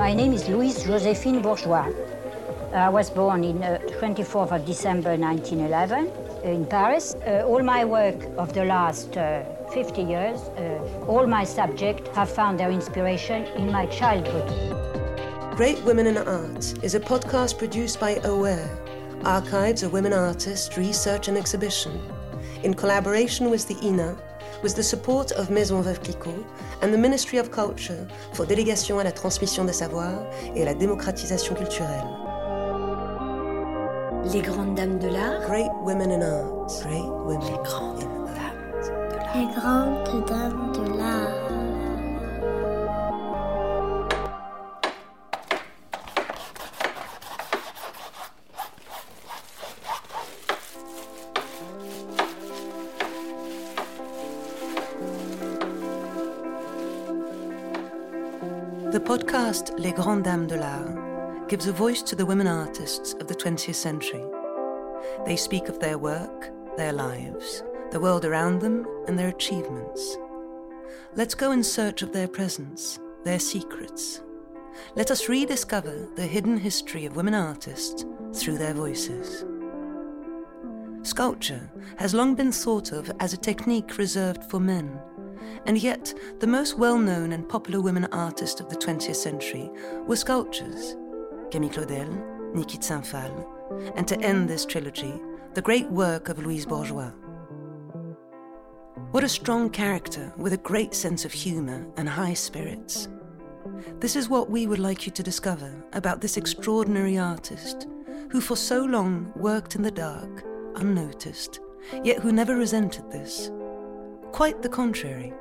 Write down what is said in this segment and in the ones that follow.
My name is Louise Joséphine Bourgeois. I was born in uh, 24th of December 1911 in Paris. Uh, all my work of the last uh, 50 years, uh, all my subjects have found their inspiration in my childhood. Great Women in Art is a podcast produced by AWARE, Archives of Women Artists Research and Exhibition, in collaboration with the INA with the support of Maison Veuve Clicquot and the Ministry of Culture for Délégation à la transmission des savoirs et à la démocratisation culturelle. Les grandes dames de l'art. Great Women in Art. Great Women Les grandes in Art. Les grandes dames de l'art. Podcast Les Grandes Dames de l'Art gives a voice to the women artists of the 20th century. They speak of their work, their lives, the world around them, and their achievements. Let's go in search of their presence, their secrets. Let us rediscover the hidden history of women artists through their voices. Sculpture has long been thought of as a technique reserved for men and yet the most well known and popular women artists of the 20th century were sculptors Camille Claudel, Niki Saint-Phalle, and to end this trilogy, the great work of Louise Bourgeois. What a strong character with a great sense of humour and high spirits. This is what we would like you to discover about this extraordinary artist who for so long worked in the dark, unnoticed, yet who never resented this. Quite the contrary.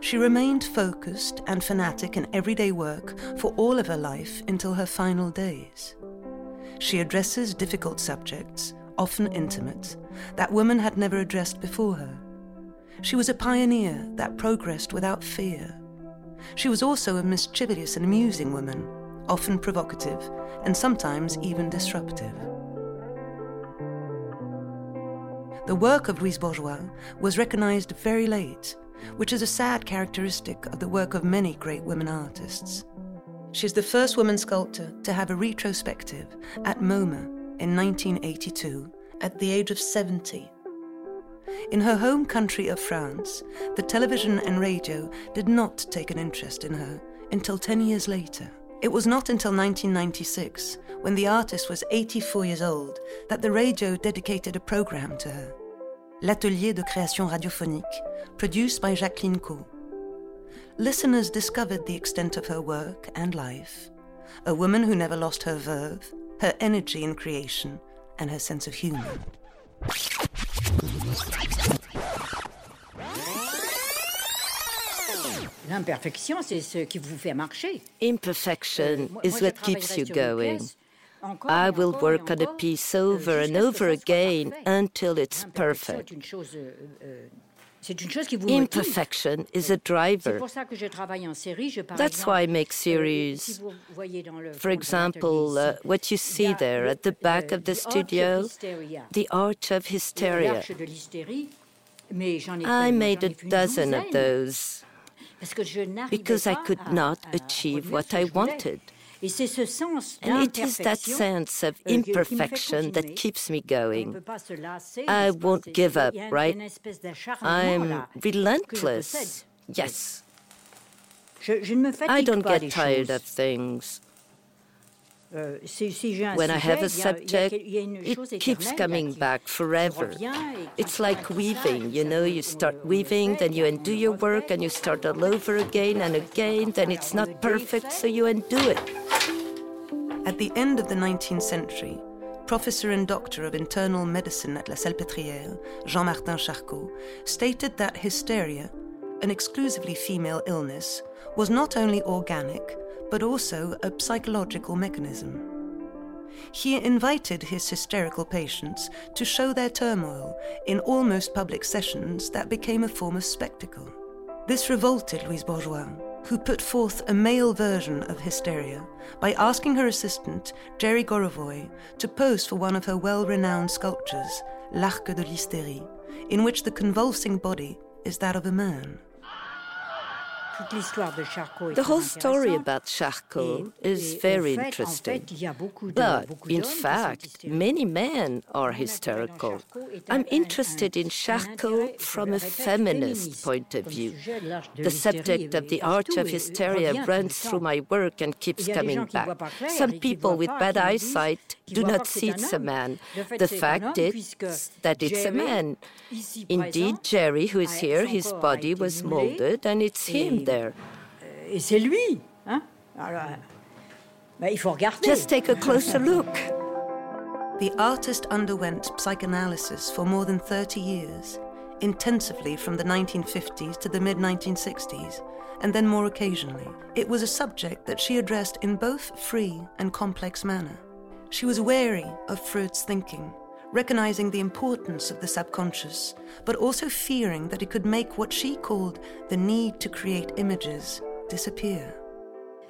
She remained focused and fanatic in everyday work for all of her life until her final days. She addresses difficult subjects, often intimate, that women had never addressed before her. She was a pioneer that progressed without fear. She was also a mischievous and amusing woman, often provocative and sometimes even disruptive. The work of Louise Bourgeois was recognized very late, which is a sad characteristic of the work of many great women artists. She is the first woman sculptor to have a retrospective at MoMA in 1982 at the age of 70. In her home country of France, the television and radio did not take an interest in her until 10 years later. It was not until 1996, when the artist was 84 years old, that the radio dedicated a program to her. L'Atelier de création radiophonique, produced by Jacqueline Caux. Listeners discovered the extent of her work and life, a woman who never lost her verve, her energy in creation, and her sense of humor. L'imperfection, c'est ce qui vous fait marcher. Imperfection is what keeps you going. I will work on a piece over and over again until it's perfect. Imperfection is a driver. That's why I make series. For example, uh, what you see there at the back of the studio, The Art of Hysteria. I made a dozen of those because I could not achieve what I wanted. And it is that sense of imperfection that keeps me going. I won't give up, right? I'm relentless. Yes. I don't get tired of things. When I have a subject, it keeps coming back forever. It's like weaving, you know, you start weaving, then you undo your work, and you start all over again and again, then it's not perfect, so you undo it. At the end of the 19th century, professor and doctor of internal medicine at La Salpêtrière, Jean Martin Charcot, stated that hysteria, an exclusively female illness, was not only organic, but also a psychological mechanism. He invited his hysterical patients to show their turmoil in almost public sessions that became a form of spectacle. This revolted Louise Bourgeois, who put forth a male version of hysteria by asking her assistant, Jerry Gorovoy, to pose for one of her well renowned sculptures, L'Arc de l'Hystérie, in which the convulsing body is that of a man. The whole story about Charcot is very interesting. But, in fact, many men are hysterical. I'm interested in Charcot from a feminist point of view. The subject of the art of hysteria runs through my work and keeps coming back. Some people with bad eyesight do not see it's a man. The fact is that it's a man. Indeed, Jerry, who is here, his body was molded and it's him there. Et c'est lui. Hein? Alors, ben, il faut regarder. Just take a closer look. The artist underwent psychoanalysis for more than 30 years, intensively from the 1950s to the mid 1960s, and then more occasionally. It was a subject that she addressed in both free and complex manner. She was wary of Freud's thinking, recognizing the importance of the subconscious, but also fearing that it could make what she called the need to create images disappear.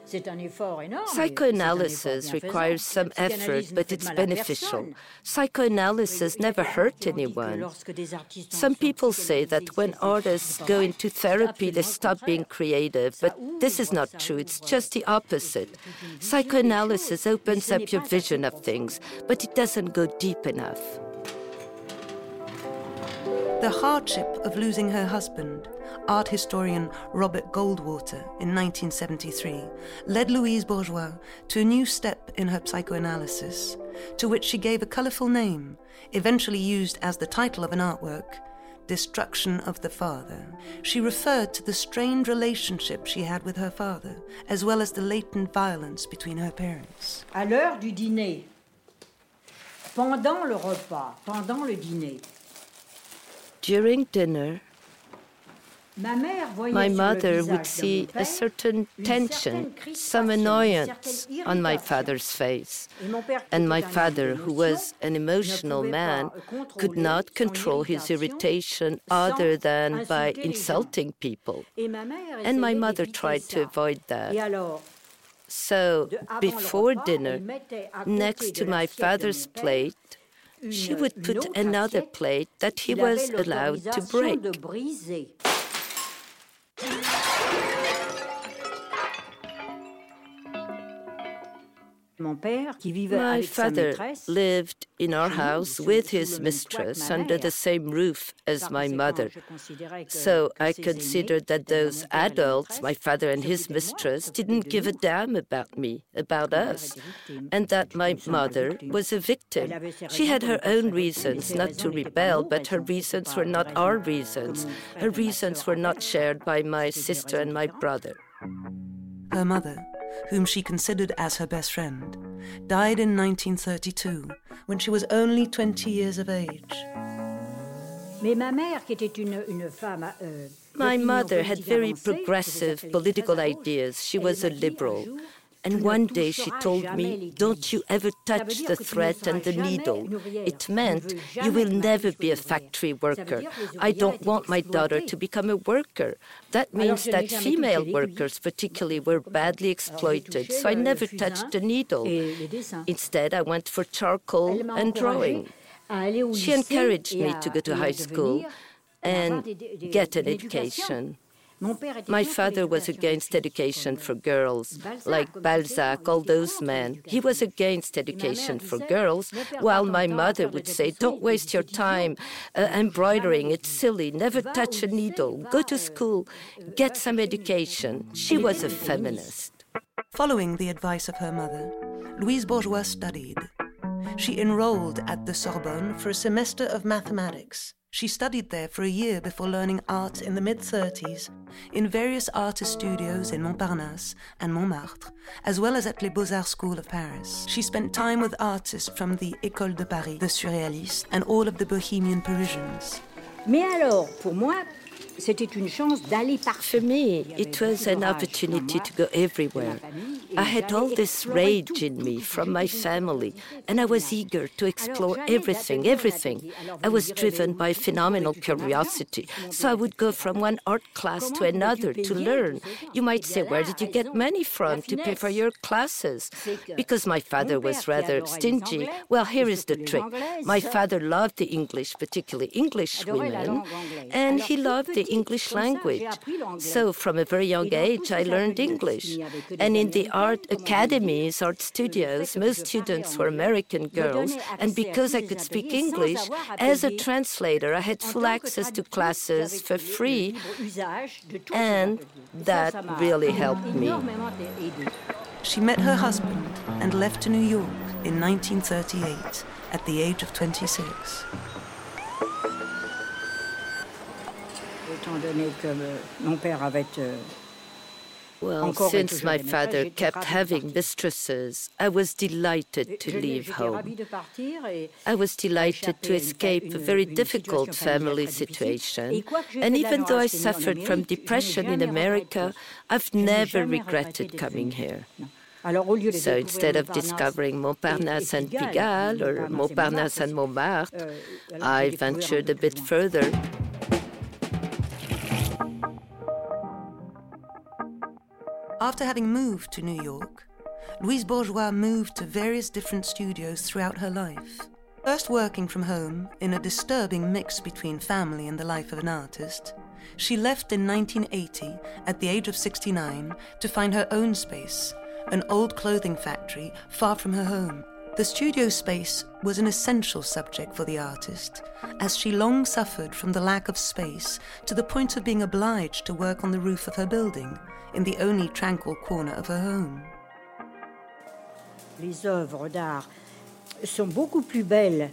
Psychoanalysis requires some effort, but it's beneficial. Psychoanalysis never hurt anyone. Some people say that when artists go into therapy, they stop being creative, but this is not true. It's just the opposite. Psychoanalysis opens up your vision of things, but it doesn't go deep enough. The hardship of losing her husband, art historian Robert Goldwater in 1973, led Louise Bourgeois to a new step in her psychoanalysis, to which she gave a colourful name, eventually used as the title of an artwork Destruction of the Father. She referred to the strained relationship she had with her father, as well as the latent violence between her parents. À l'heure du dîner, pendant le repas, pendant le dîner, during dinner, my mother would see a certain tension, some annoyance on my father's face. And my father, who was an emotional man, could not control his irritation other than by insulting people. And my mother tried to avoid that. So, before dinner, next to my father's plate, she would put another plate that he was allowed to break. Thank you. My father lived in our house with his mistress under the same roof as my mother. So I considered that those adults, my father and his mistress, didn't give a damn about me, about us, and that my mother was a victim. She had her own reasons not to rebel, but her reasons were not our reasons. Her reasons were not shared by my sister and my brother. Her mother whom she considered as her best friend, died in 1932 when she was only 20 years of age. Euh, My mother had very progressive political ideas. She was a liberal. And one day she told me, Don't you ever touch the thread and the needle. It meant you will never be a factory worker. I don't want my daughter to become a worker. That means that female workers, particularly, were badly exploited. So I never touched the needle. Instead, I went for charcoal and drawing. She encouraged me to go to high school and get an education. My father was against education for girls, like Balzac, all those men. He was against education for girls, while my mother would say, Don't waste your time uh, embroidering, it's silly, never touch a needle, go to school, get some education. She was a feminist. Following the advice of her mother, Louise Bourgeois studied. She enrolled at the Sorbonne for a semester of mathematics. She studied there for a year before learning art in the mid 30s in various artist studios in Montparnasse and Montmartre, as well as at Les Beaux Arts School of Paris. She spent time with artists from the École de Paris, the Surrealistes, and all of the Bohemian Parisians. Mais alors, pour moi, c'était une chance d'aller For me, it was an opportunity to go everywhere. I had all this rage in me from my family, and I was eager to explore everything, everything. I was driven by phenomenal curiosity, so I would go from one art class to another to learn. You might say, Where did you get money from to pay for your classes? Because my father was rather stingy. Well, here is the trick my father loved the English, particularly English women, and he loved the English language. So, from a very young age, I learned English. And in the art academies, art studios, most students were American girls. And because I could speak English, as a translator, I had full access to classes for free. And that really helped me. She met her husband and left to New York in 1938 at the age of 26. Étant donné que mon père avait euh, well, since my father kept having mistresses, I was delighted to leave home. I was delighted to escape a very difficult family situation. And even though I suffered from depression in America, I've never regretted coming here. So instead of discovering Montparnasse and Pigalle or Montparnasse and Montmartre, euh, I ventured a bit further After having moved to New York, Louise Bourgeois moved to various different studios throughout her life. First working from home, in a disturbing mix between family and the life of an artist, she left in 1980 at the age of 69 to find her own space, an old clothing factory far from her home. The studio space was an essential subject for the artist, as she long suffered from the lack of space to the point of being obliged to work on the roof of her building in the only tranquil corner of her home. Les œuvres d'art sont beaucoup plus belles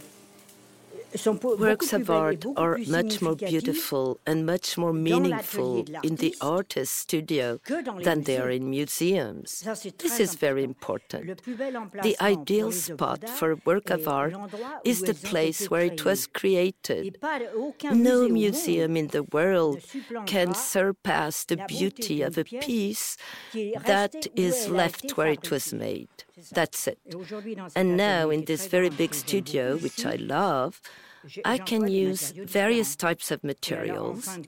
Works of art are much more beautiful and much more meaningful in the artist's studio than they are in museums. This is very important. The ideal spot for a work of art is the place where it was created. No museum in the world can surpass the beauty of a piece that is left where it was made. That's it. And now, in this very big studio, which I love, I can use various types of materials.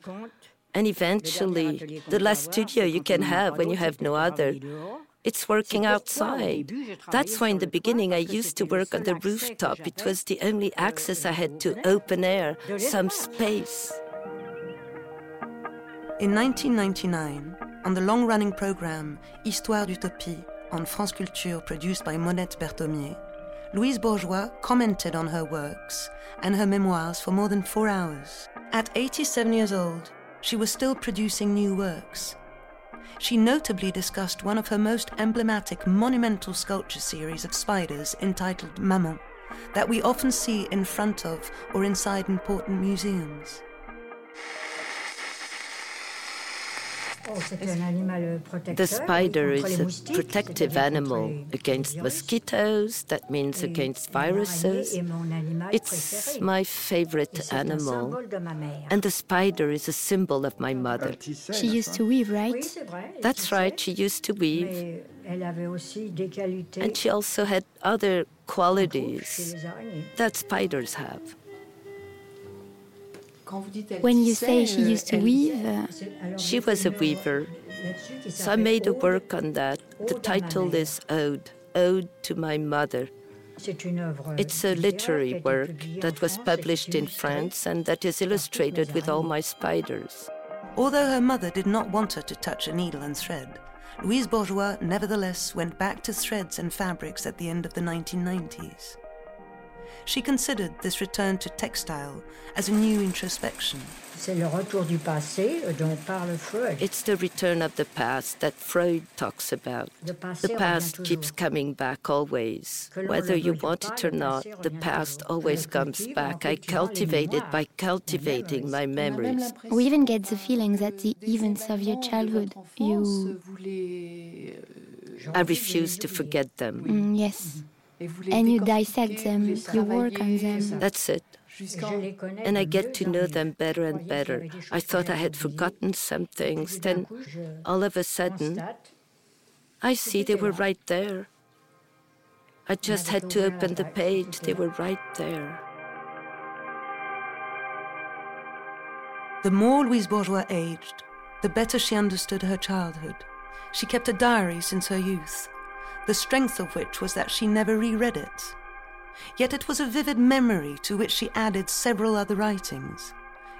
And eventually, the last studio you can have when you have no other, it's working outside. That's why in the beginning I used to work on the rooftop. It was the only access I had to open air, some space. In 1999, on the long running program Histoire d'Utopie on France Culture produced by Monette Berthomier, Louise Bourgeois commented on her works and her memoirs for more than four hours. At 87 years old, she was still producing new works. She notably discussed one of her most emblematic monumental sculpture series of spiders entitled Maman, that we often see in front of or inside important museums. The spider is a protective animal against mosquitoes, that means against viruses. It's my favorite animal. And the spider is a symbol of my mother. She used to weave, right? That's right, she used to weave. And she also had other qualities that spiders have. When you say she used to weave, uh, she was a weaver. So I made a work on that. The title is Ode, Ode to My Mother. It's a literary work that was published in France and that is illustrated with all my spiders. Although her mother did not want her to touch a needle and thread, Louise Bourgeois nevertheless went back to threads and fabrics at the end of the 1990s she considered this return to textile as a new introspection. C'est le retour du passé dont parle Freud. It's the return of the past that Freud talks about. The past keeps coming back always. Whether you want it or not, the past always comes back. I cultivate it by cultivating my memories. We even get the feeling that the events of your childhood, you. I refuse to forget them. Mm, yes. And you dissect them, you work on them. That's it. And I get to know them better and better. I thought I had forgotten some things, then all of a sudden, I see they were right there. I just had to open the page, they were right there. The more Louise Bourgeois aged, the better she understood her childhood. She kept a diary since her youth, the strength of which was that she never reread it. Yet it was a vivid memory to which she added several other writings.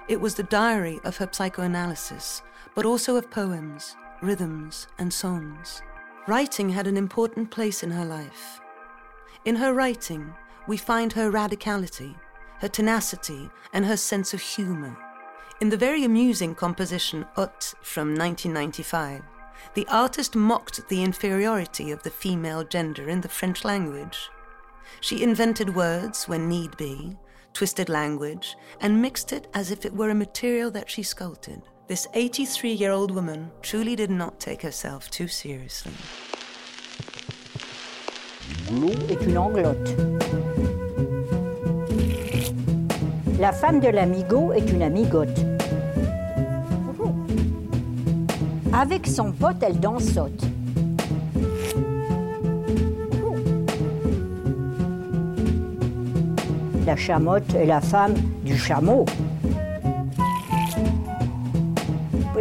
It was the diary of her psychoanalysis, but also of poems, rhythms, and songs. Writing had an important place in her life. In her writing, we find her radicality, her tenacity, and her sense of humor. In the very amusing composition Hôte from 1995, the artist mocked the inferiority of the female gender in the French language. She invented words when need be, twisted language, and mixed it as if it were a material that she sculpted. This 83 year old woman truly did not take herself too seriously. est une anglotte. La femme de l'amigo est une amigote. Avec son pote, elle dansote. La chamotte est la femme du chameau.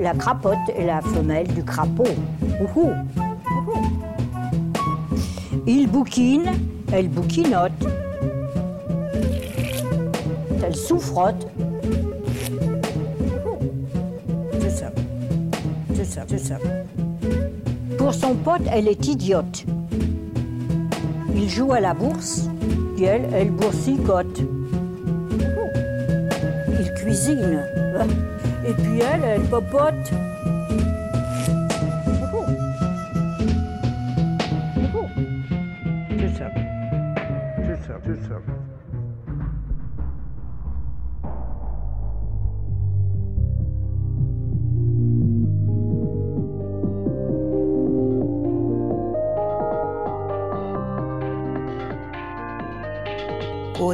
La crapote est la femelle du crapaud. Il bouquine, elle bouquinote. Elle souffrote. Ça, c'est ça. Pour son pote, elle est idiote. Il joue à la bourse, puis elle, elle boursicote. Il cuisine. Et puis elle, elle popote.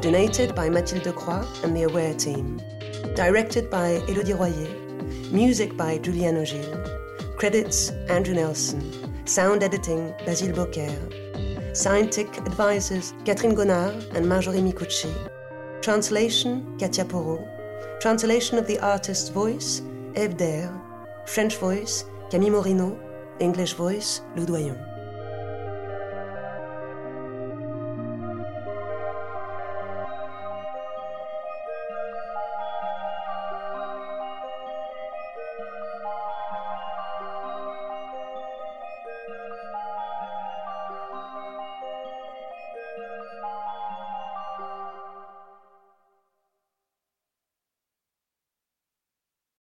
Coordinated by Mathilde Croix and the Aware team. Directed by Elodie Royer. Music by Julian Ogil. Credits Andrew Nelson. Sound editing Basile Beaucaire. Scientific advisors Catherine Gonnard and Marjorie Micucci. Translation Katia Porot. Translation of the artist's voice Eve French voice Camille Morino. English voice Lou Doillon.